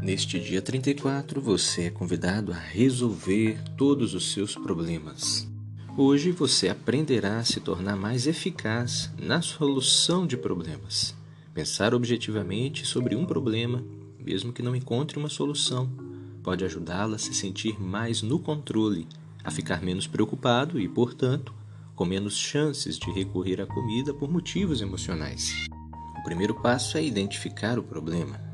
Neste dia 34, você é convidado a resolver todos os seus problemas. Hoje você aprenderá a se tornar mais eficaz na solução de problemas. Pensar objetivamente sobre um problema, mesmo que não encontre uma solução, pode ajudá-la a se sentir mais no controle, a ficar menos preocupado e, portanto, com menos chances de recorrer à comida por motivos emocionais. O primeiro passo é identificar o problema.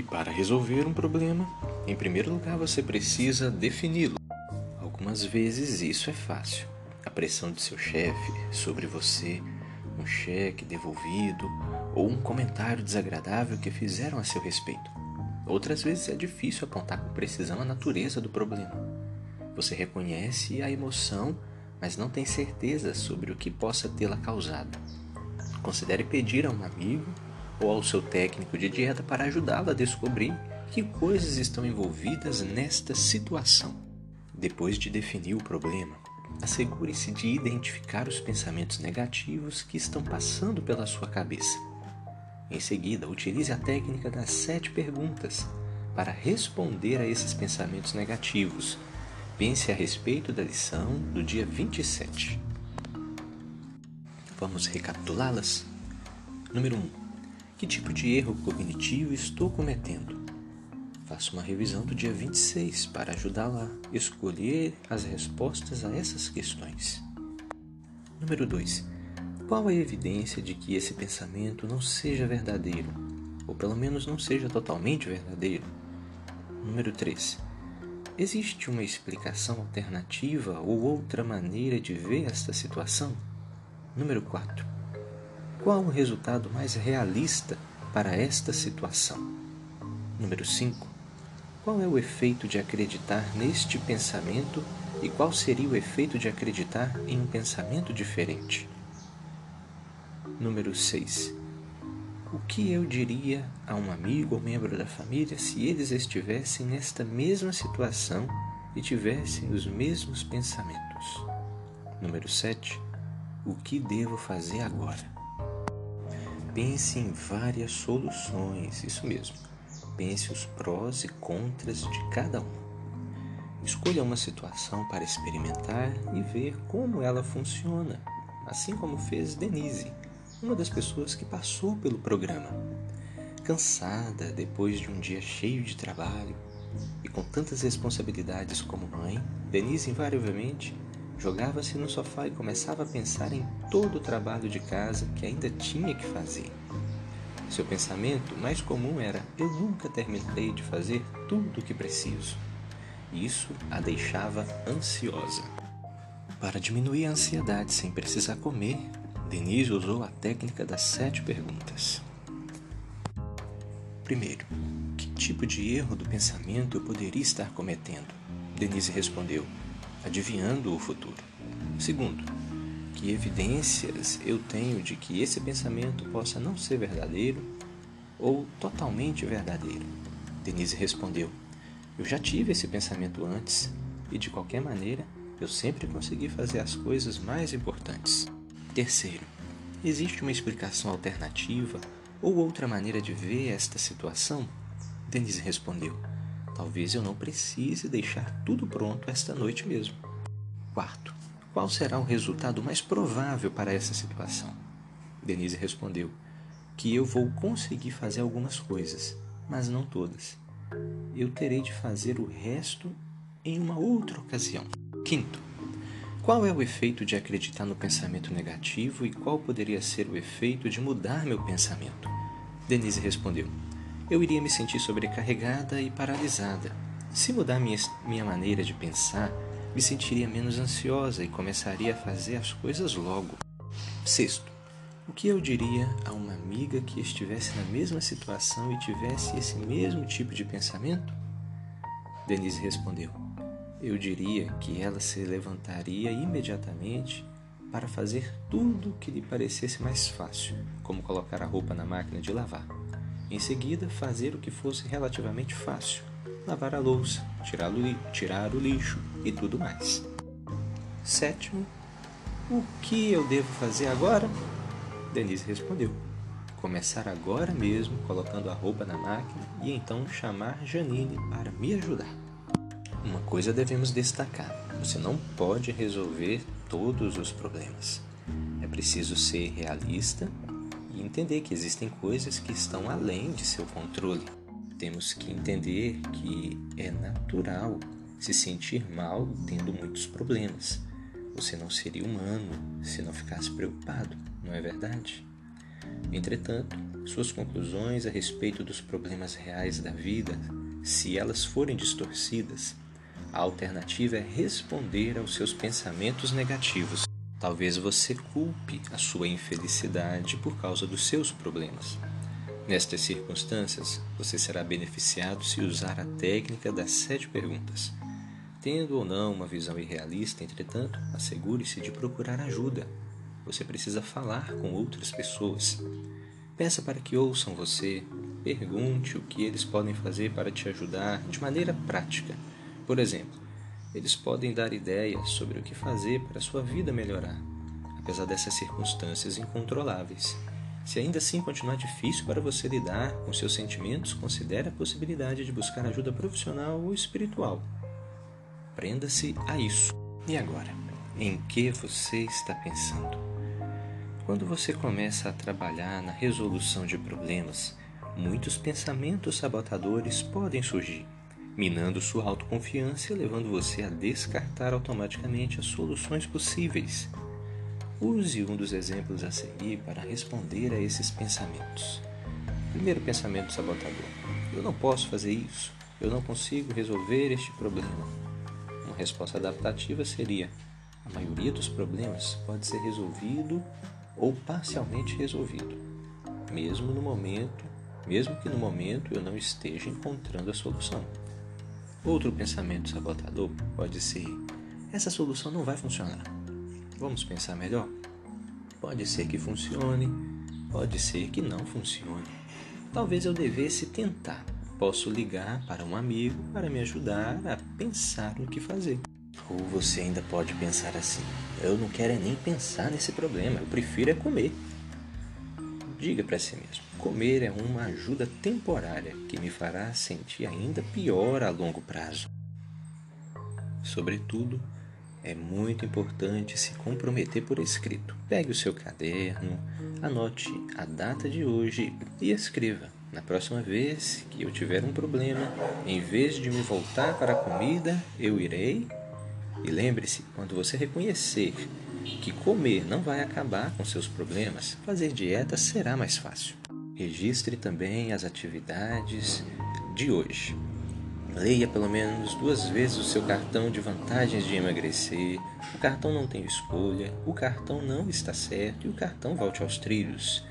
E para resolver um problema, em primeiro lugar você precisa defini-lo. Algumas vezes isso é fácil. A pressão de seu chefe sobre você, um cheque devolvido ou um comentário desagradável que fizeram a seu respeito. Outras vezes é difícil apontar com precisão a natureza do problema. Você reconhece a emoção mas não tem certeza sobre o que possa tê-la causado. Considere pedir a um amigo ou ao seu técnico de dieta para ajudá-lo a descobrir que coisas estão envolvidas nesta situação. Depois de definir o problema, assegure-se de identificar os pensamentos negativos que estão passando pela sua cabeça. Em seguida, utilize a técnica das sete perguntas para responder a esses pensamentos negativos Pense a respeito da lição do dia 27. Vamos recapitulá-las? Número 1. Que tipo de erro cognitivo estou cometendo? Faça uma revisão do dia 26 para ajudá-la a escolher as respostas a essas questões. Número 2. Qual a evidência de que esse pensamento não seja verdadeiro, ou pelo menos não seja totalmente verdadeiro? Número 3 Existe uma explicação alternativa ou outra maneira de ver esta situação? Número 4. Qual o resultado mais realista para esta situação? Número 5. Qual é o efeito de acreditar neste pensamento e qual seria o efeito de acreditar em um pensamento diferente? Número 6. O que eu diria a um amigo ou membro da família se eles estivessem nesta mesma situação e tivessem os mesmos pensamentos? Número 7. O que devo fazer agora? Pense em várias soluções, isso mesmo. Pense os prós e contras de cada um. Escolha uma situação para experimentar e ver como ela funciona, assim como fez Denise uma das pessoas que passou pelo programa. Cansada depois de um dia cheio de trabalho e com tantas responsabilidades como mãe, Denise invariavelmente jogava-se no sofá e começava a pensar em todo o trabalho de casa que ainda tinha que fazer. Seu pensamento mais comum era: eu nunca terminarei de fazer tudo o que preciso. Isso a deixava ansiosa. Para diminuir a ansiedade sem precisar comer, Denise usou a técnica das sete perguntas. Primeiro, que tipo de erro do pensamento eu poderia estar cometendo? Denise respondeu, adivinhando o futuro. Segundo, que evidências eu tenho de que esse pensamento possa não ser verdadeiro ou totalmente verdadeiro? Denise respondeu, eu já tive esse pensamento antes e de qualquer maneira eu sempre consegui fazer as coisas mais importantes. Terceiro, existe uma explicação alternativa ou outra maneira de ver esta situação? Denise respondeu: Talvez eu não precise deixar tudo pronto esta noite mesmo. Quarto, qual será o resultado mais provável para essa situação? Denise respondeu: Que eu vou conseguir fazer algumas coisas, mas não todas. Eu terei de fazer o resto em uma outra ocasião. Quinto, qual é o efeito de acreditar no pensamento negativo e qual poderia ser o efeito de mudar meu pensamento? Denise respondeu: Eu iria me sentir sobrecarregada e paralisada. Se mudar minha, minha maneira de pensar, me sentiria menos ansiosa e começaria a fazer as coisas logo. Sexto, o que eu diria a uma amiga que estivesse na mesma situação e tivesse esse mesmo tipo de pensamento? Denise respondeu: eu diria que ela se levantaria imediatamente para fazer tudo o que lhe parecesse mais fácil, como colocar a roupa na máquina de lavar. Em seguida, fazer o que fosse relativamente fácil, lavar a louça, tirar o, tirar o lixo e tudo mais. Sétimo, o que eu devo fazer agora? Denise respondeu: começar agora mesmo colocando a roupa na máquina e então chamar Janine para me ajudar. Uma coisa devemos destacar: você não pode resolver todos os problemas. É preciso ser realista entender que existem coisas que estão além de seu controle. Temos que entender que é natural se sentir mal tendo muitos problemas. Você não seria humano se não ficasse preocupado, não é verdade? Entretanto, suas conclusões a respeito dos problemas reais da vida, se elas forem distorcidas, a alternativa é responder aos seus pensamentos negativos. Talvez você culpe a sua infelicidade por causa dos seus problemas. Nestas circunstâncias, você será beneficiado se usar a técnica das sete perguntas. Tendo ou não uma visão irrealista, entretanto, assegure-se de procurar ajuda. Você precisa falar com outras pessoas. Peça para que ouçam você. Pergunte o que eles podem fazer para te ajudar de maneira prática. Por exemplo, eles podem dar ideias sobre o que fazer para sua vida melhorar, apesar dessas circunstâncias incontroláveis. Se ainda assim continuar difícil para você lidar com seus sentimentos, considere a possibilidade de buscar ajuda profissional ou espiritual. Prenda-se a isso. E agora? Em que você está pensando? Quando você começa a trabalhar na resolução de problemas, muitos pensamentos sabotadores podem surgir, minando sua autoconfiança e levando você a descartar automaticamente as soluções possíveis. Use um dos exemplos a seguir para responder a esses pensamentos. Primeiro pensamento sabotador: Eu não posso fazer isso. Eu não consigo resolver este problema resposta adaptativa seria: a maioria dos problemas pode ser resolvido ou parcialmente resolvido, mesmo no momento, mesmo que no momento eu não esteja encontrando a solução. Outro pensamento sabotador pode ser: essa solução não vai funcionar. Vamos pensar melhor? Pode ser que funcione, pode ser que não funcione. Talvez eu devesse tentar. Posso ligar para um amigo para me ajudar a pensar no que fazer. Ou você ainda pode pensar assim: eu não quero é nem pensar nesse problema, eu prefiro é comer. Diga para si mesmo: comer é uma ajuda temporária que me fará sentir ainda pior a longo prazo. Sobretudo, é muito importante se comprometer por escrito. Pegue o seu caderno, anote a data de hoje e escreva na próxima vez que eu tiver um problema, em vez de me voltar para a comida, eu irei. E lembre-se, quando você reconhecer que comer não vai acabar com seus problemas, fazer dieta será mais fácil. Registre também as atividades de hoje. Leia pelo menos duas vezes o seu cartão de vantagens de emagrecer. O cartão não tem escolha, o cartão não está certo e o cartão volte aos trilhos.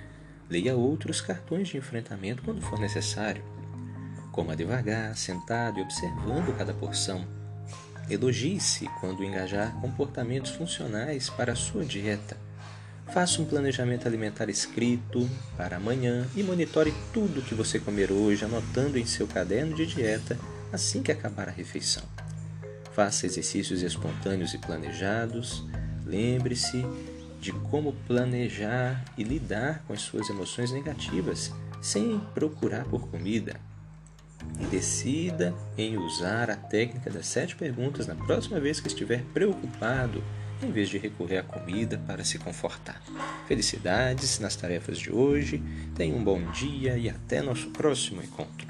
Leia outros cartões de enfrentamento quando for necessário. Coma devagar, sentado e observando cada porção. Elogie-se quando engajar comportamentos funcionais para a sua dieta. Faça um planejamento alimentar escrito para amanhã e monitore tudo que você comer hoje, anotando em seu caderno de dieta assim que acabar a refeição. Faça exercícios espontâneos e planejados. Lembre-se de como planejar e lidar com as suas emoções negativas sem procurar por comida. E decida em usar a técnica das sete perguntas na próxima vez que estiver preocupado, em vez de recorrer à comida para se confortar. Felicidades nas tarefas de hoje, tenha um bom dia e até nosso próximo encontro.